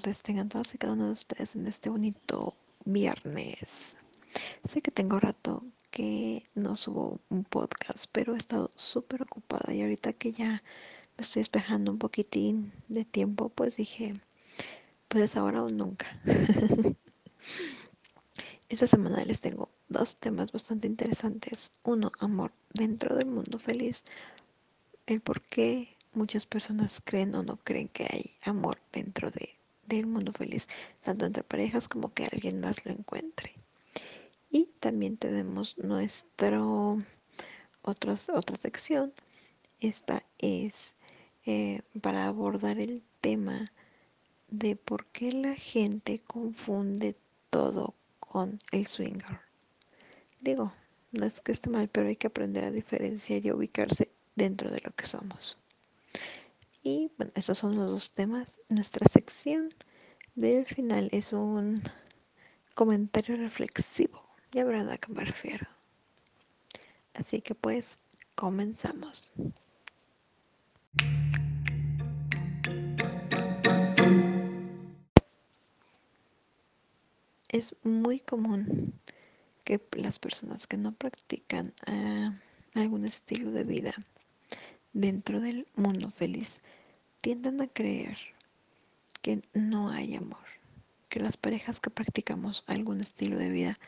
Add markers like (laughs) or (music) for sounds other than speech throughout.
tardes tengan todos y cada uno de ustedes en este bonito viernes. Sé que tengo rato que no subo un podcast, pero he estado súper ocupada y ahorita que ya me estoy despejando un poquitín de tiempo, pues dije, pues ahora o nunca. (laughs) Esta semana les tengo dos temas bastante interesantes. Uno, amor dentro del mundo feliz. El por qué muchas personas creen o no creen que hay amor dentro de, del mundo feliz, tanto entre parejas como que alguien más lo encuentre. Y también tenemos nuestro otra sección. Esta es eh, para abordar el tema de por qué la gente confunde todo con el swinger. Digo, no es que esté mal, pero hay que aprender a diferenciar y ubicarse dentro de lo que somos. Y bueno, estos son los dos temas. Nuestra sección del final es un comentario reflexivo. Ya verán a qué me refiero. Así que pues, comenzamos. Es muy común que las personas que no practican uh, algún estilo de vida dentro del mundo feliz tienden a creer que no hay amor, que las parejas que practicamos algún estilo de vida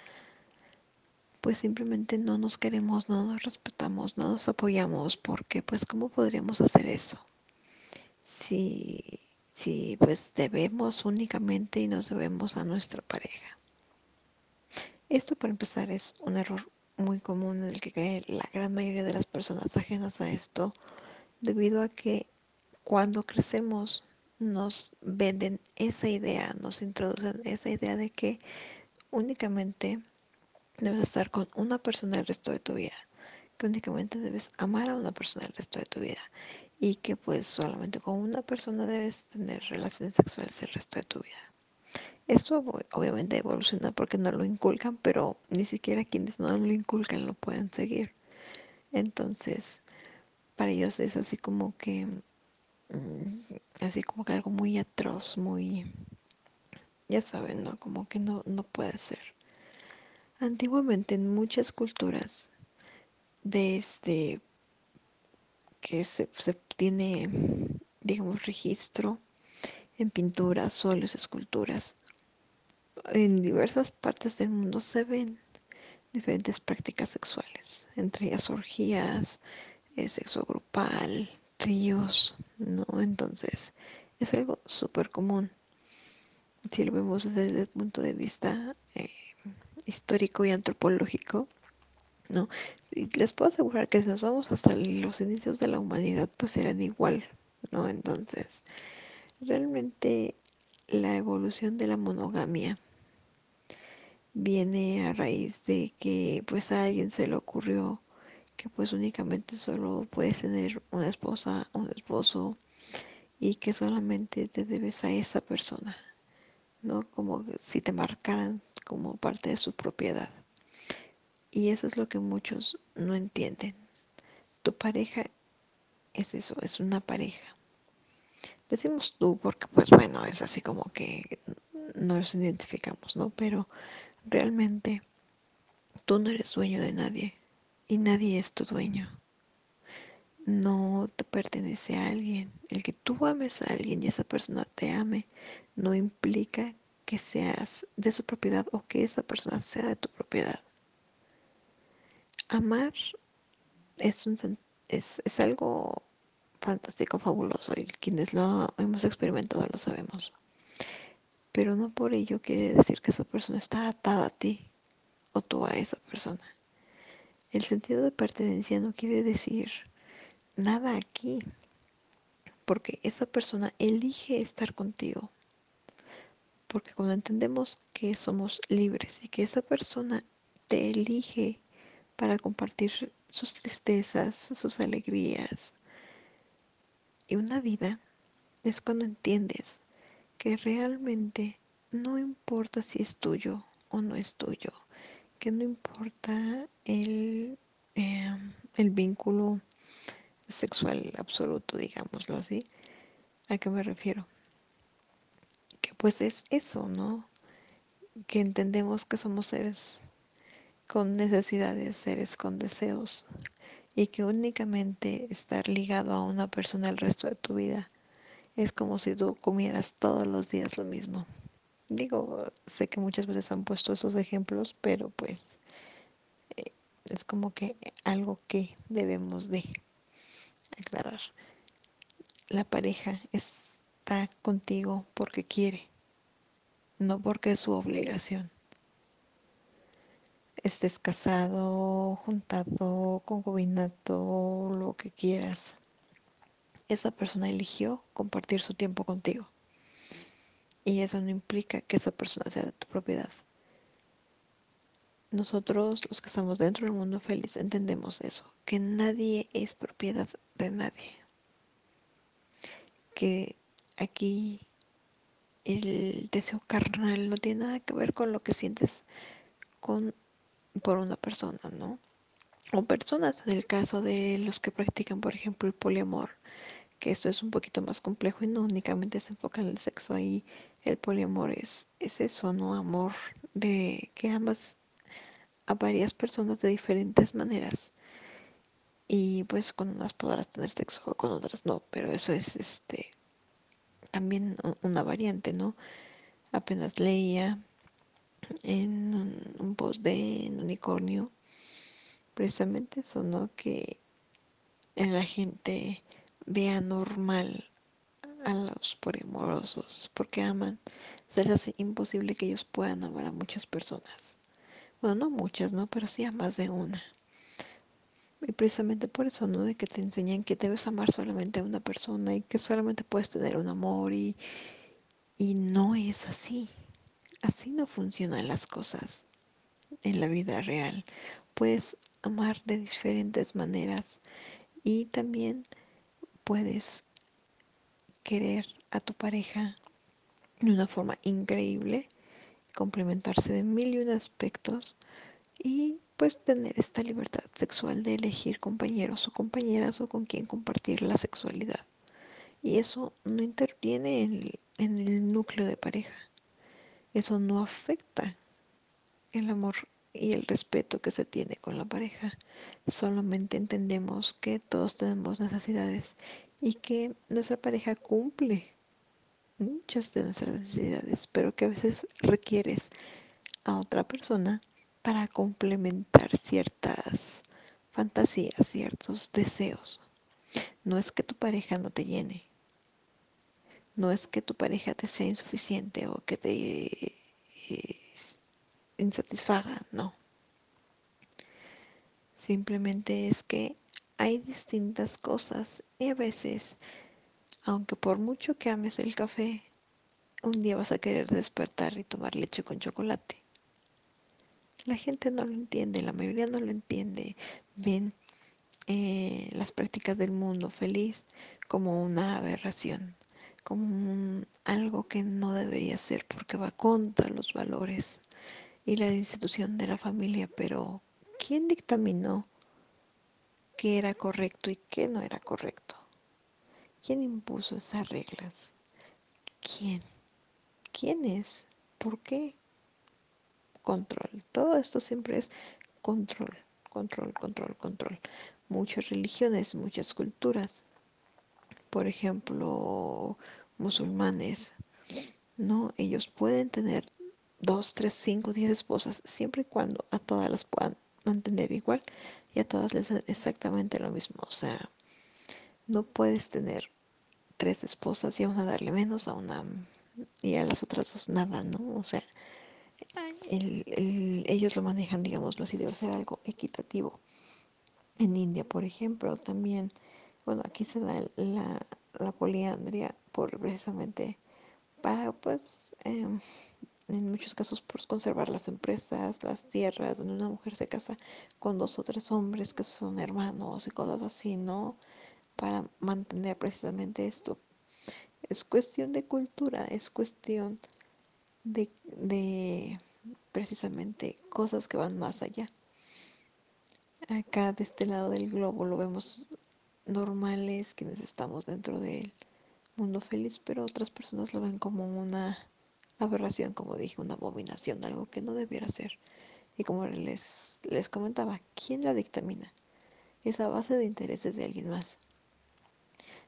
pues simplemente no nos queremos, no nos respetamos, no nos apoyamos, porque pues cómo podríamos hacer eso si, si pues debemos únicamente y nos debemos a nuestra pareja. Esto para empezar es un error muy común en el que la gran mayoría de las personas ajenas a esto debido a que cuando crecemos nos venden esa idea, nos introducen esa idea de que únicamente debes estar con una persona el resto de tu vida, que únicamente debes amar a una persona el resto de tu vida y que pues solamente con una persona debes tener relaciones sexuales el resto de tu vida. Esto obviamente evoluciona porque no lo inculcan, pero ni siquiera quienes no lo inculcan lo pueden seguir. Entonces, para ellos es así como que mm, así como que algo muy atroz, muy ya saben, ¿no? Como que no, no puede ser. Antiguamente en muchas culturas, desde que se, se tiene, digamos, registro en pinturas, óleos, esculturas, en diversas partes del mundo se ven diferentes prácticas sexuales, entre ellas orgías, eh, sexo grupal, tríos, ¿no? Entonces, es algo súper común. Si lo vemos desde el punto de vista eh, histórico y antropológico, ¿no? Y les puedo asegurar que si nos vamos hasta los inicios de la humanidad, pues eran igual, ¿no? Entonces, realmente la evolución de la monogamia viene a raíz de que pues a alguien se le ocurrió que pues únicamente solo puedes tener una esposa, un esposo y que solamente te debes a esa persona, ¿no? Como si te marcaran como parte de su propiedad. Y eso es lo que muchos no entienden. Tu pareja es eso, es una pareja. Decimos tú porque pues bueno, es así como que nos identificamos, ¿no? Pero realmente tú no eres dueño de nadie y nadie es tu dueño. No te pertenece a alguien. El que tú ames a alguien y esa persona te ame no implica que seas de su propiedad o que esa persona sea de tu propiedad. Amar es, algo fantástico, fabuloso y quienes lo hemos experimentado lo sabemos. Pero no por ello quiere decir que esa persona está atada a ti o tú a esa persona. El sentido de pertenencia no quiere decir nada aquí, porque esa persona elige estar contigo. Porque cuando entendemos que somos libres y que esa persona te elige para compartir sus tristezas, sus alegrías y una vida, es cuando entiendes que realmente no importa si es tuyo o no es tuyo, que no importa el, em, el vínculo sexual absoluto, digámoslo así. ¿A qué me refiero? Que pues es eso, ¿no? Que entendemos que somos seres con necesidades, seres con deseos y que únicamente estar ligado a una persona el resto de tu vida es como si tú comieras todos los días lo mismo. Digo, sé que muchas veces han puesto esos ejemplos, pero pues eh, es como que algo que debemos de aclarar. La pareja está contigo porque quiere, no porque es su obligación. Estés casado, juntado, concubinato, lo que quieras. Esa persona eligió compartir su tiempo contigo. Y eso no implica que esa persona sea de tu propiedad. Nosotros, los que estamos dentro del mundo feliz, entendemos eso, que nadie es propiedad de nadie. Que aquí el deseo carnal no tiene nada que ver con lo que sientes con, por una persona, ¿no? O personas, en el caso de los que practican, por ejemplo, el poliamor, que esto es un poquito más complejo y no únicamente se enfoca en el sexo, ahí el poliamor es, es eso, ¿no? Amor de que amas a varias personas de diferentes maneras. Y pues con unas podrás tener sexo, con otras no, pero eso es este también una variante, ¿no? Apenas leía en un, un post de Unicornio precisamente eso, ¿no? Que la gente vea normal a los poliamorosos porque aman, se les hace imposible que ellos puedan amar a muchas personas. Bueno, no muchas, ¿no? Pero sí a más de una. Y precisamente por eso, ¿no? De que te enseñan que debes amar solamente a una persona y que solamente puedes tener un amor y, y no es así. Así no funcionan las cosas en la vida real. Puedes amar de diferentes maneras y también puedes querer a tu pareja de una forma increíble, complementarse de mil y un aspectos y pues tener esta libertad sexual de elegir compañeros o compañeras o con quien compartir la sexualidad. Y eso no interviene en, en el núcleo de pareja. Eso no afecta el amor y el respeto que se tiene con la pareja. Solamente entendemos que todos tenemos necesidades y que nuestra pareja cumple muchas de nuestras necesidades, pero que a veces requieres a otra persona para complementar ciertas fantasías, ciertos deseos. No es que tu pareja no te llene, no es que tu pareja te sea insuficiente o que te eh, insatisfaga, no. Simplemente es que hay distintas cosas y a veces, aunque por mucho que ames el café, un día vas a querer despertar y tomar leche con chocolate. La gente no lo entiende, la mayoría no lo entiende. Ven eh, las prácticas del mundo feliz como una aberración, como algo que no debería ser porque va contra los valores y la institución de la familia. Pero, ¿quién dictaminó qué era correcto y qué no era correcto? ¿Quién impuso esas reglas? ¿Quién? ¿Quién es? ¿Por qué? control. Todo esto siempre es control, control, control, control. Muchas religiones, muchas culturas, por ejemplo, musulmanes, ¿no? Ellos pueden tener dos, tres, cinco, diez esposas, siempre y cuando a todas las puedan mantener igual y a todas les da exactamente lo mismo. O sea, no puedes tener tres esposas y a darle menos a una y a las otras dos nada, ¿no? O sea, el, el, ellos lo manejan, digámoslo así, debe ser algo equitativo. En India, por ejemplo, también, bueno, aquí se da la, la poliandria por precisamente para, pues, eh, en muchos casos, por conservar las empresas, las tierras, donde una mujer se casa con dos o tres hombres que son hermanos y cosas así, ¿no? Para mantener precisamente esto. Es cuestión de cultura, es cuestión de, de precisamente cosas que van más allá. Acá de este lado del globo lo vemos normales quienes estamos dentro del mundo feliz, pero otras personas lo ven como una aberración, como dije, una abominación, algo que no debiera ser. Y como les, les comentaba, ¿quién la dictamina? Es a base de intereses de alguien más.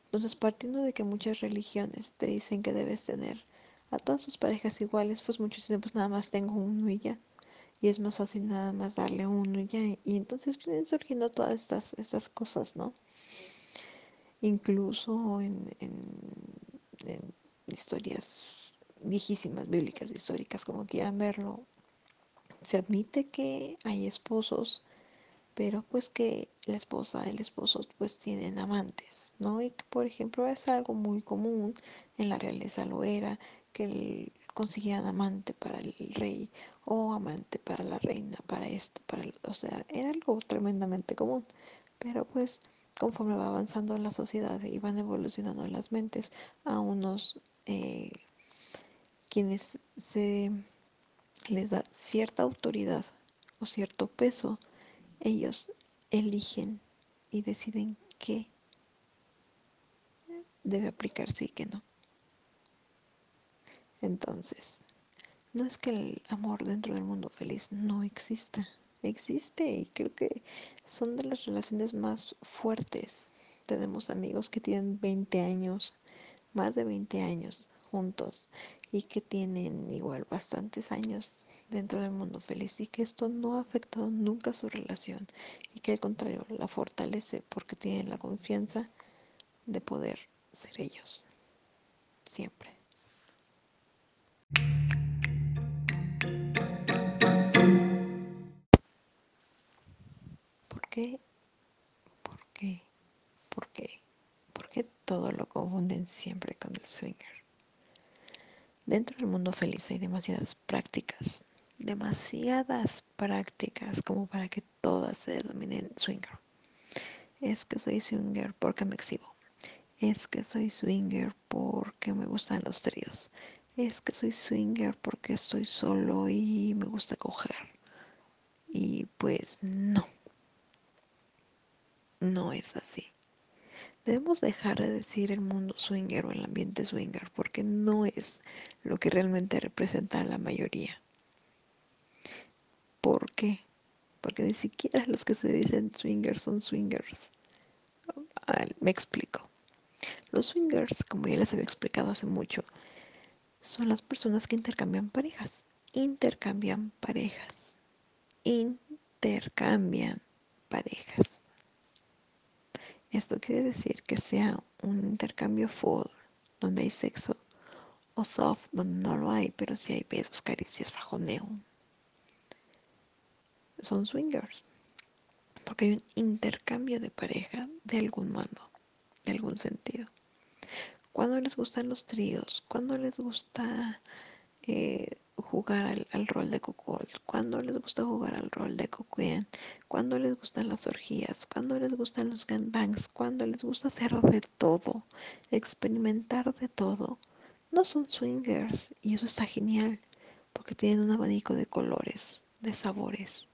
Entonces, partiendo de que muchas religiones te dicen que debes tener a todas tus parejas iguales, pues muchos dicen, pues nada más tengo uno y ya. Y es más fácil nada más darle uno y ya. Y entonces vienen surgiendo todas estas, estas cosas, ¿no? Incluso en, historias viejísimas, bíblicas, históricas, como quieran verlo, se admite que hay esposos pero pues que la esposa, el esposo pues tienen amantes, ¿no? Y que por ejemplo es algo muy común, en la realeza lo era, que consiguieran amante para el rey o amante para la reina, para esto, para, o sea, era algo tremendamente común, pero pues conforme va avanzando la sociedad y van evolucionando las mentes a unos eh, quienes se les da cierta autoridad o cierto peso ellos eligen y deciden qué debe aplicarse y qué no. Entonces, no es que el amor dentro del mundo feliz no exista, existe y creo que son de las relaciones más fuertes. Tenemos amigos que tienen 20 años, más de 20 años juntos y que tienen igual bastantes años dentro del mundo feliz y que esto no ha afectado nunca su relación y que al contrario la fortalece porque tienen la confianza de poder ser ellos siempre. ¿Por qué? ¿Por qué? ¿Por qué? ¿Por qué todo lo confunden siempre con el swinger? Dentro del mundo feliz hay demasiadas prácticas, demasiadas prácticas como para que todas se denominen swinger. Es que soy swinger porque me exhibo. Es que soy swinger porque me gustan los tríos. Es que soy swinger porque estoy solo y me gusta coger. Y pues no. No es así. Debemos dejar de decir el mundo swinger o el ambiente swinger porque no es lo que realmente representa a la mayoría. ¿Por qué? Porque ni siquiera los que se dicen swingers son swingers. Ah, me explico. Los swingers, como ya les había explicado hace mucho, son las personas que intercambian parejas. Intercambian parejas. Intercambian parejas. Esto quiere decir que sea un intercambio full, donde hay sexo, o soft, donde no lo hay, pero sí hay besos, caricias, fajoneo. Son swingers. Porque hay un intercambio de pareja de algún modo, de algún sentido. Cuando les gustan los tríos, cuando les gusta eh, jugar al, al, rol de cuckold, cuando les gusta jugar al rol de coquien, cuando les gustan las orgías, cuando les gustan los gangbangs, cuando les gusta hacer de todo, experimentar de todo. No son swingers y eso está genial porque tienen un abanico de colores, de sabores.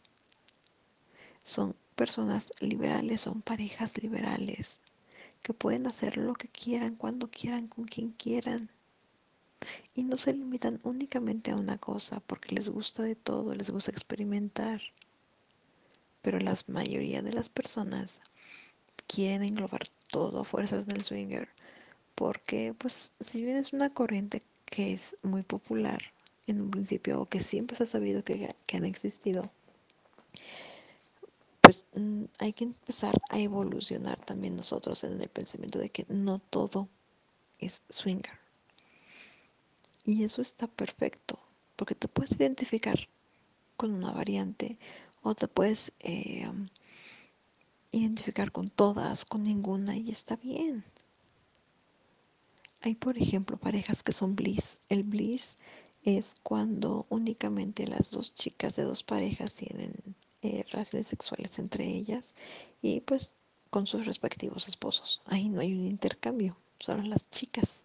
Son personas liberales, son parejas liberales que pueden hacer lo que quieran, cuando quieran, con quien quieran y no se limitan únicamente a una cosa porque les gusta de todo, les gusta experimentar. Pero la mayoría de las personas quieren englobar todo a fuerzas del swinger porque pues si bien es una corriente que es muy popular en un principio o que siempre se ha sabido que, que han existido, pues mm, hay que empezar a evolucionar también nosotros en el pensamiento de que no todo es swinger y eso está perfecto, porque te puedes identificar con una variante o te puedes eh, identificar con todas, con ninguna y está bien. Hay, por ejemplo, parejas que son bliss. El bliss es cuando únicamente las dos chicas de dos parejas tienen eh, relaciones sexuales entre ellas y pues con sus respectivos esposos. Ahí no hay un intercambio, solo las chicas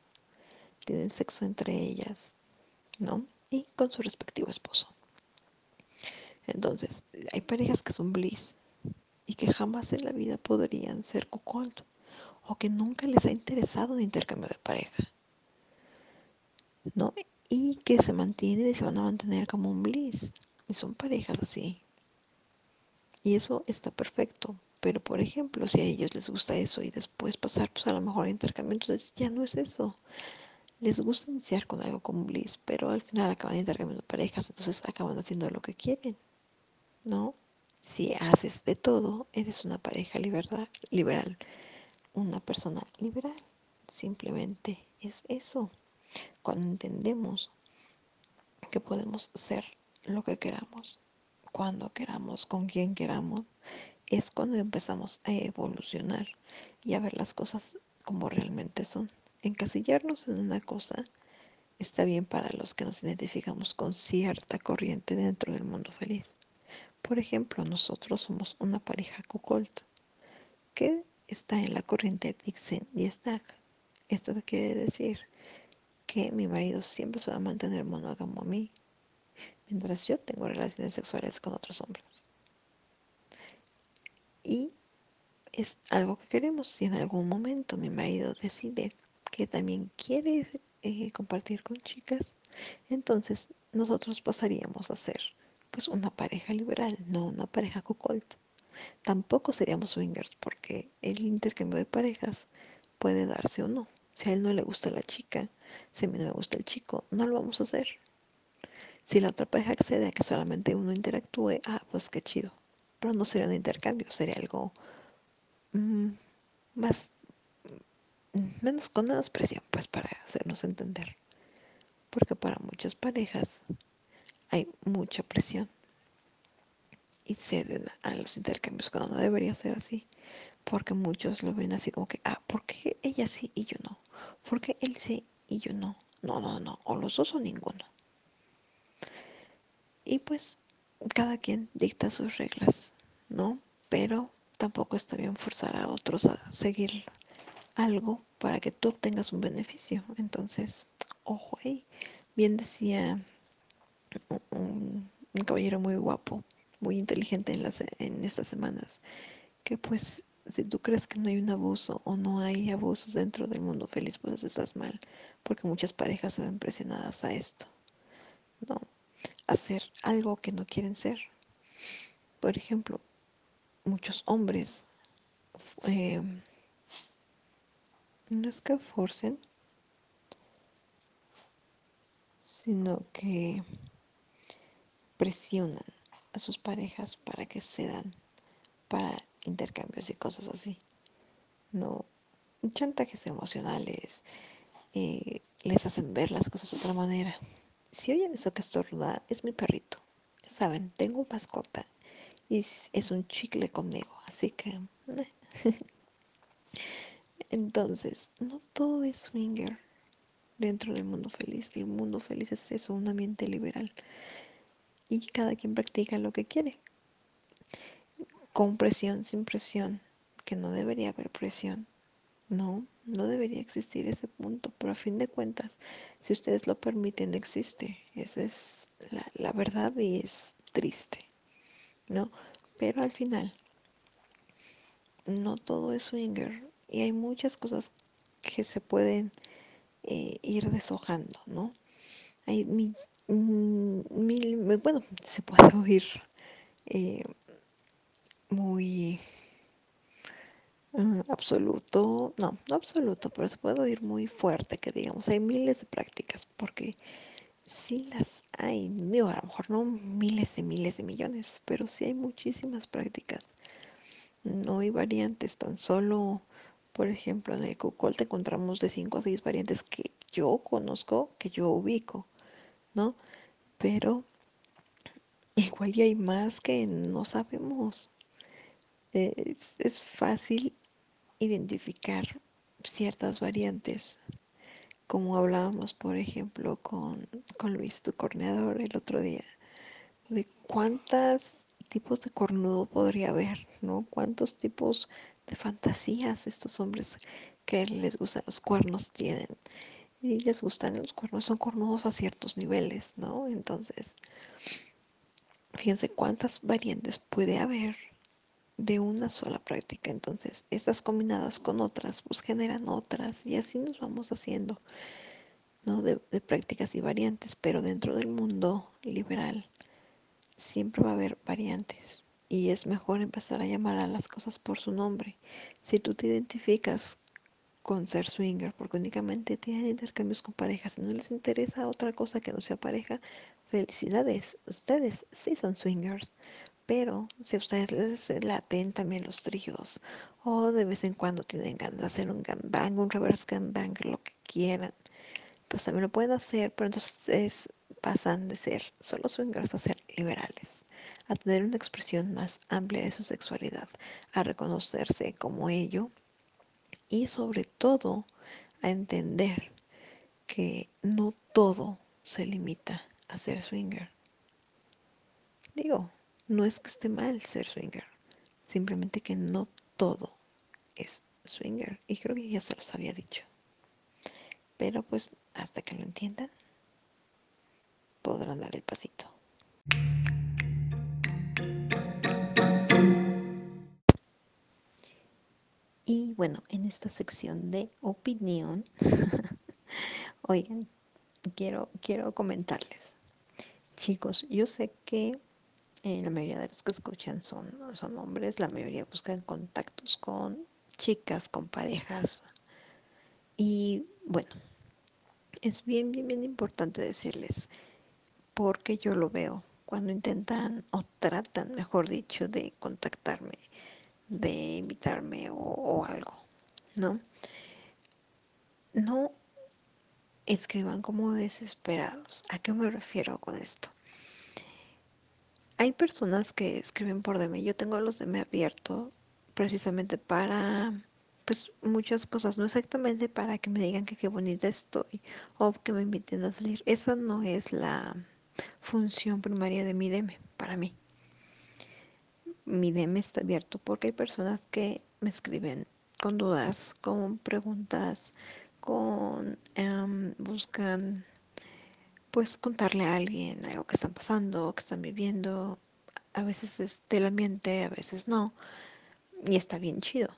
tienen sexo entre ellas, ¿no? Y con su respectivo esposo. Entonces, hay parejas que son bliss y que jamás en la vida podrían ser cuckold o que nunca les ha interesado un intercambio de pareja. ¿No? y que se mantienen y se van a mantener como un bliss. Y son parejas así. Y eso está perfecto. Pero, por ejemplo, si a ellos les gusta eso y después pasar, pues a lo mejor a intercambio, entonces ya no es eso. Les gusta iniciar con algo como bliss, pero al final acaban intercambiando parejas, entonces acaban haciendo lo que quieren, ¿no? Si haces de todo, eres una pareja liberal, liberal una persona liberal. Simplemente es eso. Cuando entendemos que podemos ser lo que queramos, cuando queramos, con quien queramos, es cuando empezamos a evolucionar y a ver las cosas como realmente son. Encasillarnos en una cosa está bien para los que nos identificamos con cierta corriente dentro del mundo feliz. Por ejemplo, nosotros somos una pareja Kukolt que está en la corriente Dixon y. ¿Esto qué quiere decir? Que mi marido siempre se va a mantener monógamo a mí, mientras yo tengo relaciones sexuales con otros hombres. Y es algo que queremos. Si en algún momento mi marido decide que también quiere eh, compartir con chicas, entonces nosotros pasaríamos a ser pues una pareja liberal, no una pareja cuckold. Tampoco seríamos swingers porque el intercambio de parejas puede darse o no. Si a él no le gusta la chica, si a mí no me gusta el chico, no lo vamos a hacer. Si la otra pareja accede a que solamente uno interactúe, ah, pues qué chido. Pero no sería un intercambio, sería algo mmm, más, menos con menos presión, pues para hacernos entender. Porque para muchas parejas hay mucha presión y ceden a los intercambios cuando no debería ser así. Porque muchos lo ven así como que, ah, ¿por qué ella sí y yo no? ¿Por qué él sí y yo no? No, no, no, o los dos o ninguno. Y pues cada quien dicta sus reglas, ¿no? Pero tampoco está bien forzar a otros a seguir algo para que tú obtengas un beneficio. Entonces, ojo ahí. Bien decía un, caballero muy guapo, muy inteligente en, las, en estas semanas, que pues si tú crees que no hay un abuso o no hay abusos dentro del mundo feliz, pues estás mal, porque muchas parejas se ven presionadas a esto, ¿no? Hacer algo que no quieren ser. Por ejemplo, muchos hombres eh, no es que forcen, sino que presionan a sus parejas para que cedan para intercambios y cosas así. No, chantajes emocionales, eh, les hacen ver las cosas de otra manera. Si oyen eso que estornuda, es mi perrito. Saben, tengo mascota y es un chicle conmigo, así que... (laughs) Entonces, no todo es swinger dentro del mundo feliz. El mundo feliz es eso, un ambiente liberal. Y cada quien practica lo que quiere. Con presión, sin presión, que no debería haber presión. No, no debería existir ese punto, pero a fin de cuentas, si ustedes lo permiten, existe. Esa es la, verdad y es triste, ¿no? Pero al final, no todo es swinger y hay muchas cosas que se pueden eh, ir deshojando, ¿no? Hay mil, mil, bueno, se puede (laughs) oír eh, muy uh, absoluto, no, no absoluto, pero se puede oír muy fuerte que digamos, hay miles de prácticas, porque sí las hay, digo, a lo mejor no miles y miles de millones, pero sí hay muchísimas prácticas. No hay variantes, tan solo, por ejemplo, en el te encontramos de 5 a 6 variantes que yo conozco, que yo ubico, ¿no? Pero igual y hay más que no sabemos. Es, es fácil identificar ciertas variantes, como hablábamos, por ejemplo, con, con Luis, tu corneador, el otro día, de cuántos tipos de cornudo podría haber, ¿no? Cuántos tipos de fantasías estos hombres que les gustan los cuernos tienen. Y les gustan los cuernos, son cornudos a ciertos niveles, ¿no? Entonces, fíjense cuántas variantes puede haber de una sola práctica. Entonces, estas combinadas con otras, pues generan otras y así nos vamos haciendo. ¿no? De, de prácticas y variantes, pero dentro del mundo liberal siempre va a haber variantes y es mejor empezar a llamar a las cosas por su nombre. Si tú te identificas con ser swinger porque únicamente tienen intercambios con parejas y no les interesa otra cosa que no sea pareja, felicidades, ustedes sí son swingers. Pero si a ustedes les laten también los tríos o de vez en cuando tienen ganas de hacer un gangbang, un reverse gangbang, lo que quieran, pues también lo pueden hacer, pero entonces pasan de ser solo swingers a ser liberales, a tener una expresión más amplia de su sexualidad, a reconocerse como ello y sobre todo a entender que no todo se limita a ser swinger. Digo, no es que esté mal ser swinger, simplemente que no todo es swinger y creo que ya se los había dicho. Pero pues hasta que lo entiendan, podrán dar el pasito. Y bueno, en esta sección de opinión, (laughs) oigan, quiero, quiero comentarles. Chicos, yo sé que eh, la mayoría de los que escuchan son, son hombres, la mayoría buscan contactos con chicas, con parejas. Y bueno, es bien, bien, bien importante decirles, porque yo lo veo cuando intentan o tratan, mejor dicho, de contactarme de invitarme o, algo, ¿no? No escriban como desesperados. ¿A qué me refiero con esto? Hay personas que escriben por DM. Yo tengo los DM abiertos precisamente para, pues, muchas cosas. No exactamente para que me digan que qué bonita estoy o que me inviten a salir. Esa no es la función primaria de mi DM para mí mi DM está abierto porque hay personas que me escriben con dudas, con preguntas, con um, buscan pues contarle a alguien algo que están pasando, que están viviendo. A veces es del ambiente, a veces no. Y está bien chido.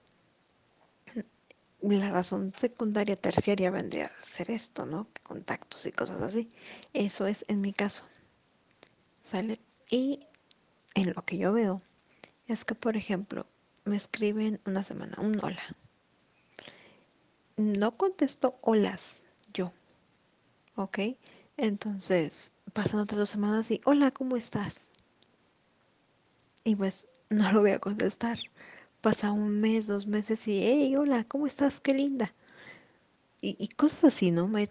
La razón secundaria, terciaria vendría a ser esto, ¿no? Contactos y cosas así. Eso es en mi caso. ¿Sale? Y en lo que yo veo, es que, por ejemplo, me escriben una semana un hola. No contesto holas yo, ¿ok? Entonces, pasan otras dos semanas y hola, ¿cómo estás? Y pues no lo voy a contestar. Pasa un mes, dos meses y, hey, hola, ¿cómo estás? Qué linda. Y, cosas así, ¿no? Me,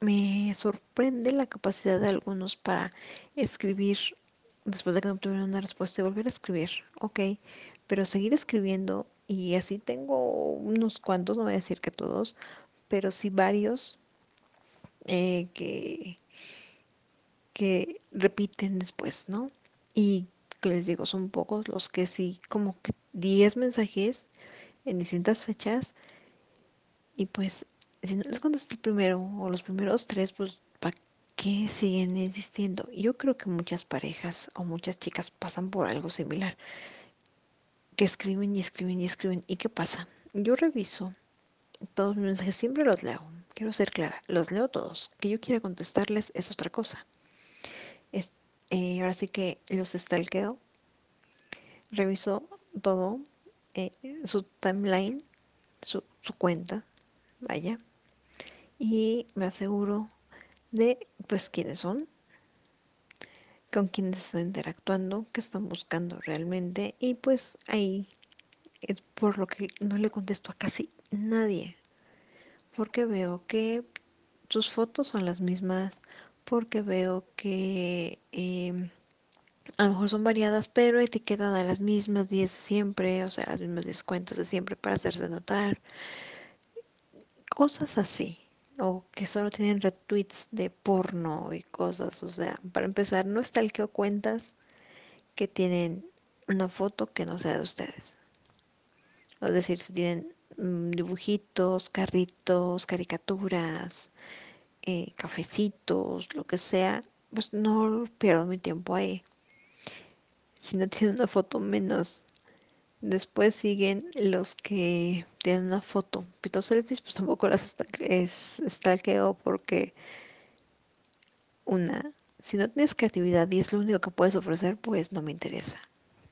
me sorprende la capacidad de algunos para escribir después de que no obtuvieron una respuesta y volver a escribir, ok, pero seguir escribiendo y así tengo unos cuantos, no voy a decir que todos, pero sí varios eh, que, que repiten después, ¿no? Y que les digo, son pocos los que sí, como que 10 mensajes en distintas fechas y pues si no les contesté el primero o los primeros tres, pues ¿para qué siguen insistiendo? Yo creo que muchas parejas o muchas chicas pasan por algo similar, que escriben y escriben y escriben. ¿Y qué pasa? Yo reviso todos mis mensajes, siempre los leo. Quiero ser clara, los leo todos. Que yo quiera contestarles es otra cosa. Eh, ahora sí que los stalkeo, reviso todo, eh, su timeline, su, su cuenta, vaya, y me aseguro de pues quiénes son, con quiénes están interactuando, qué están buscando realmente y pues ahí es por lo que no le contesto a casi nadie, porque veo que sus fotos son las mismas, porque veo que eh, a lo mejor son variadas, pero etiquetan a las mismas 10 de siempre, o sea, las mismas 10 cuentas de siempre para hacerse notar, cosas así. O que solo tienen retweets de porno y cosas. O sea, para empezar, no stalkeo cuentas que tienen una foto que no sea de ustedes. Es decir, si tienen mm, dibujitos, carritos, caricaturas, eh, cafecitos, lo que sea, pues no pierdo mi tiempo ahí. Si no tiene una foto menos Después siguen los que tienen una foto. Pito selfies, pues tampoco las stalkeo porque una, si no tienes creatividad y es lo único que puedes ofrecer, pues no me interesa,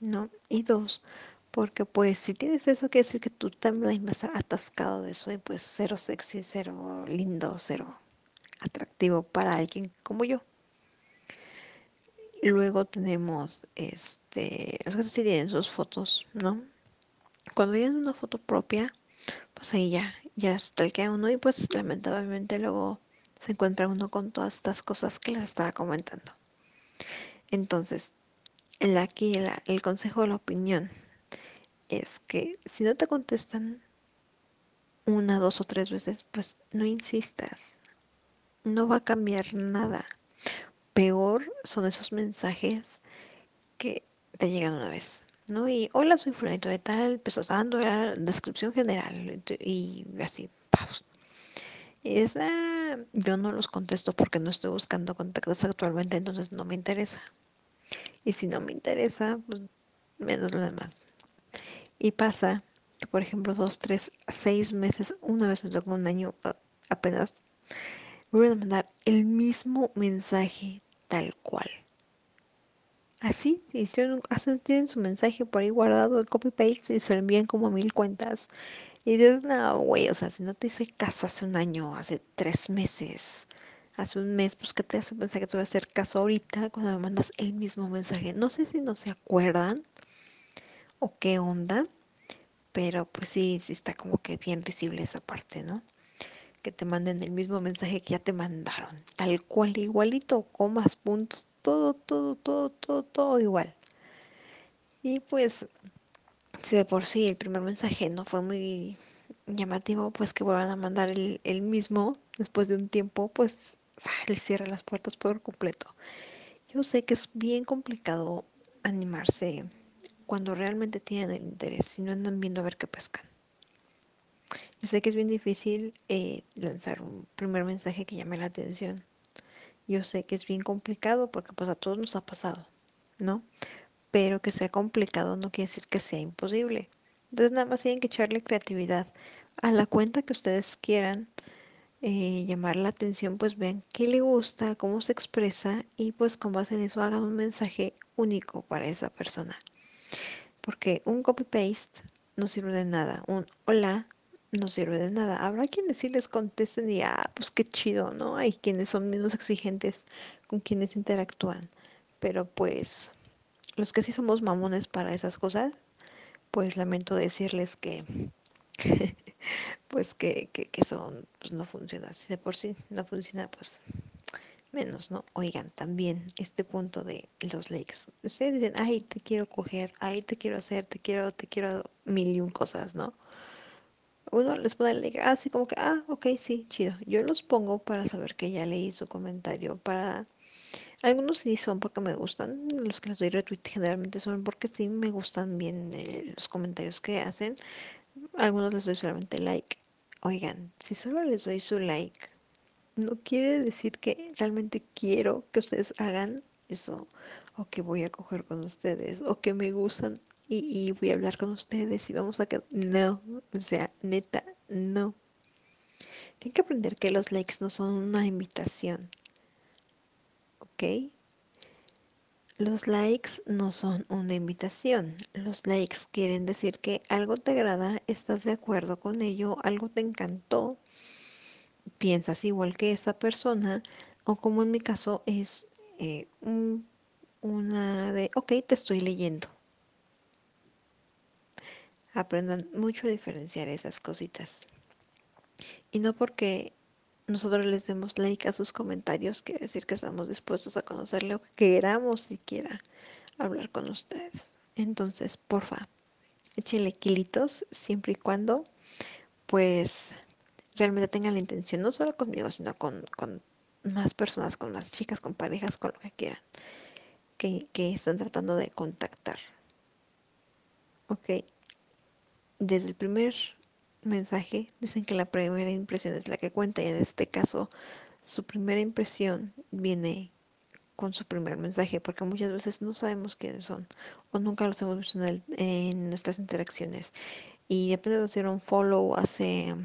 ¿no? Y dos, porque pues si tienes eso, quiere decir que tú también vas a estar atascado de eso y pues cero sexy, cero lindo, cero atractivo para alguien como yo. Luego tenemos este, los que sí tienen sus fotos, ¿no? Cuando tienen una foto propia, pues ahí ya, ya que uno y pues lamentablemente luego se encuentra uno con todas estas cosas que les estaba comentando. Entonces, aquí el consejo de la opinión es que si no te contestan una, dos o tres veces, pues no insistas. No va a cambiar nada. Peor son esos mensajes que te llegan una vez, ¿no? Y hola, soy fulanito de tal, pues dando la descripción general y así, Y es, ah, yo no los contesto porque no estoy buscando contactos actualmente, entonces no me interesa. Y si no me interesa, pues menos lo demás. Y pasa que, por ejemplo, dos, tres, seis meses, una vez me tocó un año apenas, vuelven a mandar el mismo mensaje tal cual. Así, hicieron, tienen su mensaje por ahí guardado, el copy-paste y se lo envían como a mil cuentas. Y dices, no, güey, o sea, si no te hice caso hace un año, hace tres meses, hace un mes, pues que te hace pensar que te voy a hacer caso ahorita cuando me mandas el mismo mensaje. No sé si no se acuerdan o qué onda, pero pues sí, sí está como que bien visible esa parte, ¿no? Que te manden el mismo mensaje que ya te mandaron, tal cual, igualito, comas, puntos, todo, todo, todo, todo, todo igual. Y pues, si de por sí el primer mensaje no fue muy llamativo, pues que vuelvan a mandar el, mismo después de un tiempo, pues le cierra las puertas por completo. Yo sé que es bien complicado animarse cuando realmente tienen el interés y no andan viendo a ver qué pescan. Yo sé que es bien difícil eh, lanzar un primer mensaje que llame la atención. Yo sé que es bien complicado porque pues a todos nos ha pasado, ¿no? Pero que sea complicado no quiere decir que sea imposible. Entonces nada más tienen que echarle creatividad a la cuenta que ustedes quieran eh, llamar la atención, pues vean qué le gusta, cómo se expresa y pues con base en eso hagan un mensaje único para esa persona. Porque un copy-paste no sirve de nada. Un hola no sirve de nada. Habrá quienes sí les contesten y, ah, pues qué chido, ¿no? Hay quienes son menos exigentes con quienes interactúan. Pero pues los que sí somos mamones para esas cosas, pues lamento decirles que, (laughs) pues que, que, son, pues no funciona. Si de por sí no funciona, pues menos, ¿no? Oigan, también este punto de los likes. Ustedes dicen, ay, te quiero coger, ay, te quiero hacer, te quiero, te quiero mil y un cosas, ¿no? Uno les pone like, así como que, ah, ok, sí, chido. Yo los pongo para saber que ya leí su comentario, para... Algunos sí son porque me gustan, los que les doy retweet generalmente son porque sí me gustan bien eh, los comentarios que hacen. Algunos les doy solamente like. Oigan, si solo les doy su like, no quiere decir que realmente quiero que ustedes hagan eso, o que voy a coger con ustedes, o que me gustan y, voy a hablar con ustedes y vamos a no, o sea, neta, no. Tienen que aprender que los likes no son una invitación, ¿ok? Los likes no son una invitación. Los likes quieren decir que algo te agrada, estás de acuerdo con ello, algo te encantó, piensas igual que esa persona o como en mi caso es eh, una de, ok, te estoy leyendo. Aprendan mucho a diferenciar esas cositas. Y no porque nosotros les demos like a sus comentarios, quiere decir que estamos dispuestos a conocerle o que queramos siquiera hablar con ustedes. Entonces, porfa, échenle kilitos siempre y cuando pues realmente tengan la intención, no solo conmigo, sino con, con más personas, con más chicas, con parejas, con lo que quieran, que, que están tratando de contactar. Ok, desde el primer mensaje dicen que la primera impresión es la que cuenta y en este caso su primera impresión viene con su primer mensaje, porque muchas veces no sabemos quiénes son o nunca los hemos visto en, en nuestras interacciones. Y de nos dieron follow hace,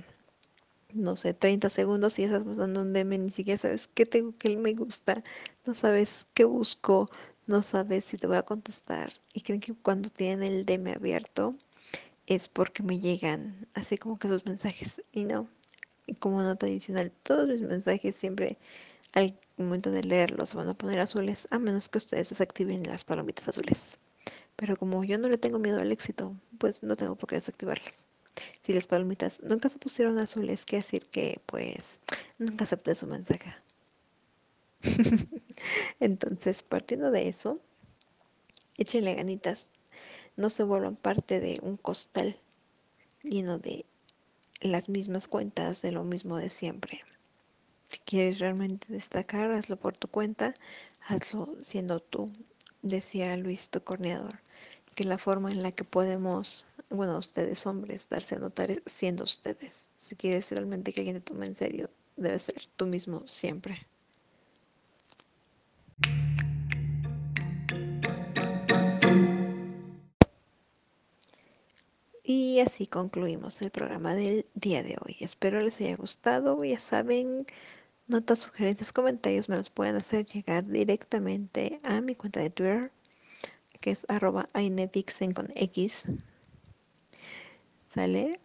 no sé, 30 segundos y estás mandando un DM, ni siquiera sabes qué tengo que me gusta, no sabes qué busco, no sabes si te voy a contestar. Y creen que cuando tienen el DM abierto es porque me llegan así como que sus mensajes. Y no, y como nota adicional, todos mis mensajes siempre al momento de leerlos van a poner azules, a menos que ustedes desactiven las palomitas azules. Pero como yo no le tengo miedo al éxito, pues no tengo por qué desactivarlas. Si las palomitas nunca se pusieron azules, quiere decir que pues nunca acepté su mensaje. (laughs) Entonces, partiendo de eso, échenle ganitas. No se vuelvan parte de un costal lleno de las mismas cuentas, de lo mismo de siempre. Si quieres realmente destacar, hazlo por tu cuenta, hazlo siendo tú. Decía Luis, tu que la forma en la que podemos, bueno, ustedes hombres, darse a notar es siendo ustedes. Si quieres realmente que alguien te tome en serio, debe ser tú mismo siempre. Y así concluimos el programa del día de hoy. Espero les haya gustado. Ya saben, notas, sugerencias, comentarios me los pueden hacer llegar directamente a mi cuenta de Twitter, que es arroba con X. ¿Sale?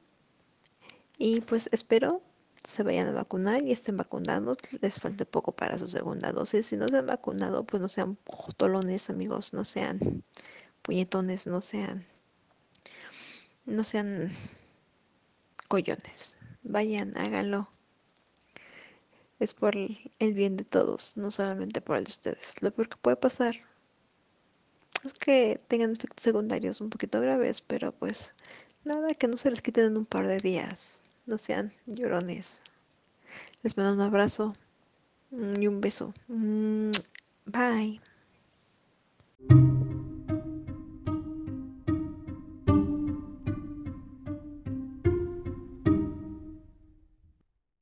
Y pues espero se vayan a vacunar y estén vacunados. Les falte poco para su segunda dosis. Si no se han vacunado, pues no sean jotolones, amigos. No sean puñetones, no sean no sean collones. Vayan, háganlo. Es por el bien de todos, no solamente por el de ustedes. Lo peor que puede pasar es que tengan efectos secundarios un poquito graves, pero pues nada, que no se les quiten en un par de días. No sean llorones. Les mando un abrazo y un beso. Bye.